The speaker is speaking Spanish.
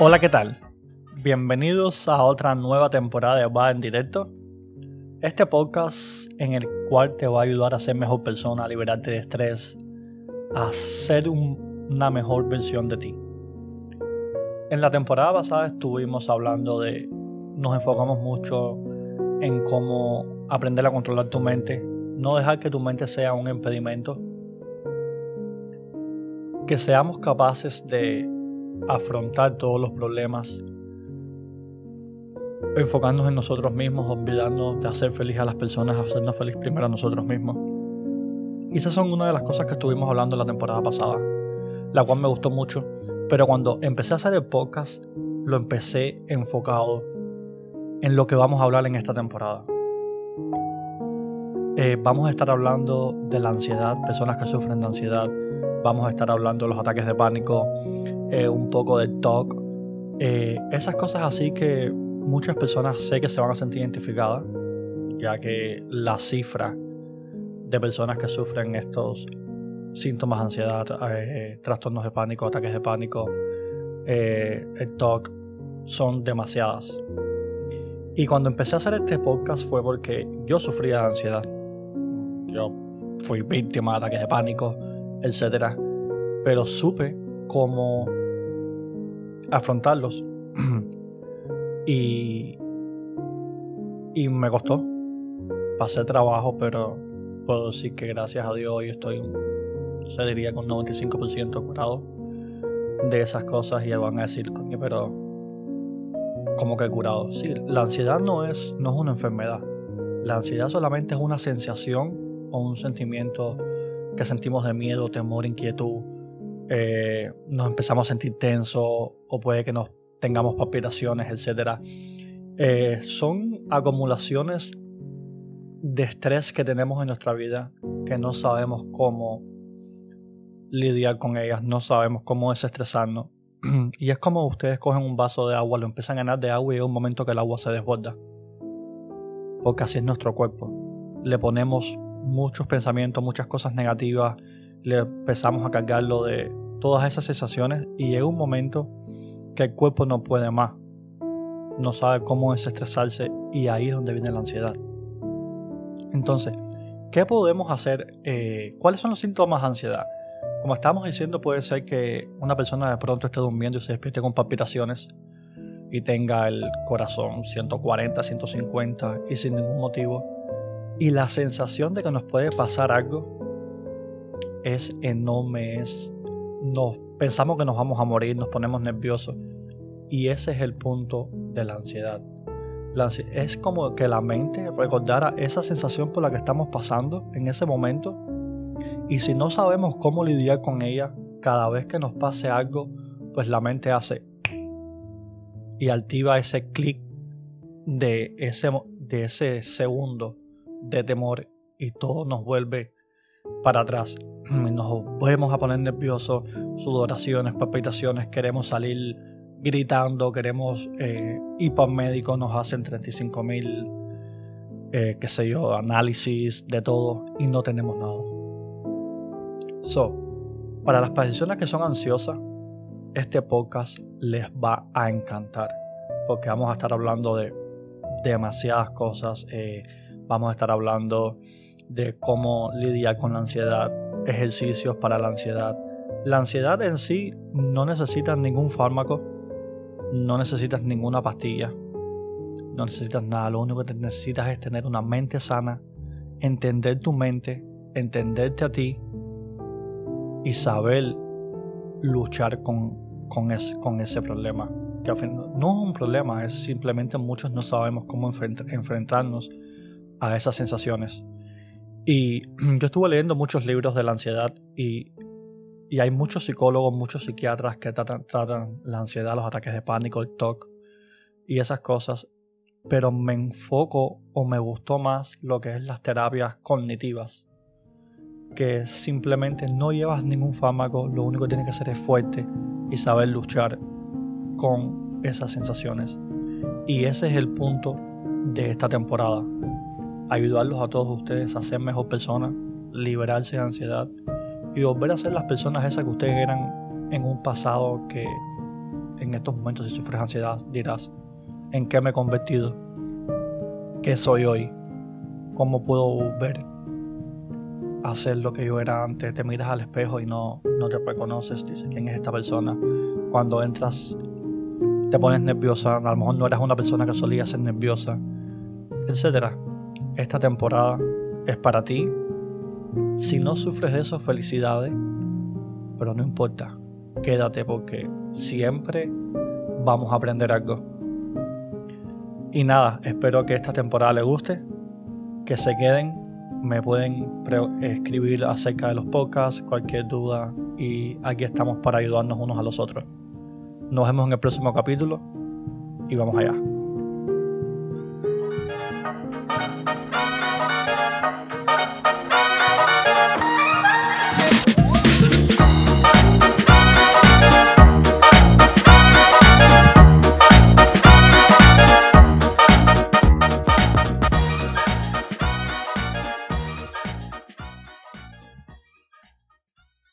Hola, ¿qué tal? Bienvenidos a otra nueva temporada de Va en Directo. Este podcast en el cual te va a ayudar a ser mejor persona, a liberarte de estrés, a ser una mejor versión de ti. En la temporada pasada estuvimos hablando de, nos enfocamos mucho en cómo aprender a controlar tu mente, no dejar que tu mente sea un impedimento, que seamos capaces de afrontar todos los problemas, enfocarnos en nosotros mismos, olvidarnos de hacer feliz a las personas, hacernos feliz primero a nosotros mismos. Y esas son una de las cosas que estuvimos hablando la temporada pasada, la cual me gustó mucho. Pero cuando empecé a hacer el podcast, lo empecé enfocado en lo que vamos a hablar en esta temporada. Eh, vamos a estar hablando de la ansiedad, personas que sufren de ansiedad. Vamos a estar hablando de los ataques de pánico, eh, un poco de talk, eh, esas cosas así que muchas personas sé que se van a sentir identificadas, ya que la cifra de personas que sufren estos síntomas de ansiedad, eh, trastornos de pánico, ataques de pánico, el talk, son demasiadas. Y cuando empecé a hacer este podcast fue porque yo sufría de ansiedad. Yo fui víctima de ataques de pánico, etc. Pero supe cómo afrontarlos. y, y me costó. Pasé trabajo, pero puedo decir que gracias a Dios hoy estoy, diría, con 95% curado de esas cosas. Y van a decir, coño, pero como que curado. Sí, la ansiedad no es, no es una enfermedad. La ansiedad solamente es una sensación o un sentimiento que sentimos de miedo, temor, inquietud eh, nos empezamos a sentir tensos o puede que nos tengamos palpitaciones, etc. Eh, son acumulaciones de estrés que tenemos en nuestra vida que no sabemos cómo lidiar con ellas, no sabemos cómo desestresarnos. y es como ustedes cogen un vaso de agua, lo empiezan a llenar de agua y hay un momento que el agua se desborda. Porque así es nuestro cuerpo. Le ponemos muchos pensamientos, muchas cosas negativas, le empezamos a cargarlo de todas esas sensaciones y llega un momento que el cuerpo no puede más, no sabe cómo desestresarse y ahí es donde viene la ansiedad. Entonces, ¿qué podemos hacer? Eh, ¿Cuáles son los síntomas de ansiedad? Como estamos diciendo, puede ser que una persona de pronto esté durmiendo y se despierte con palpitaciones y tenga el corazón 140, 150 y sin ningún motivo. Y la sensación de que nos puede pasar algo es enorme, es, nos pensamos que nos vamos a morir, nos ponemos nerviosos. Y ese es el punto de la ansiedad. es como que la mente recordara esa sensación por la que estamos pasando en ese momento. Y si no sabemos cómo lidiar con ella, cada vez que nos pase algo, pues la mente hace y activa ese clic de ese, de ese segundo de temor y todo nos vuelve para atrás. Nos volvemos a poner nerviosos, sudoraciones, palpitaciones, queremos salir gritando, queremos eh, ir para médico, nos hacen 35 mil, eh, qué sé yo, análisis de todo y no tenemos nada. So, para las personas que son ansiosas, este podcast les va a encantar porque vamos a estar hablando de demasiadas cosas. Eh, vamos a estar hablando de cómo lidiar con la ansiedad, ejercicios para la ansiedad. La ansiedad en sí no necesita ningún fármaco, no necesitas ninguna pastilla, no necesitas nada, lo único que necesitas es tener una mente sana, entender tu mente, entenderte a ti y saber luchar con, con, con ese problema. Que no es un problema, es simplemente muchos no sabemos cómo enfrentarnos a esas sensaciones. Y yo estuve leyendo muchos libros de la ansiedad y, hay muchos psicólogos, muchos psiquiatras que tratan, la ansiedad, los ataques de pánico, el TOC y esas cosas. Pero me enfoco o me gustó más lo que es las terapias cognitivas. Que simplemente no llevas ningún fármaco, lo único que tienes que hacer es fuerte y saber luchar con esas sensaciones. Y ese es el punto de esta temporada. Ayudarlos a todos ustedes a ser mejor personas, liberarse de ansiedad y volver a ser las personas esas que ustedes eran en un pasado que en estos momentos si sufres ansiedad dirás, ¿en qué me he convertido? ¿Qué soy hoy? ¿Cómo puedo volver a ser lo que yo era antes? Te miras al espejo y no, no te reconoces, dices, ¿quién es esta persona? Cuando entras te pones nerviosa, a lo mejor no eras una persona que solía ser nerviosa, etc. Esta temporada es para ti. Si no sufres de eso, felicidades, pero no importa, quédate porque siempre vamos a aprender algo. Y nada, espero que esta temporada les guste, que se queden, me pueden escribir acerca de los podcasts, cualquier duda y aquí estamos para ayudarnos unos a los otros. Nos vemos en el próximo capítulo y vamos allá.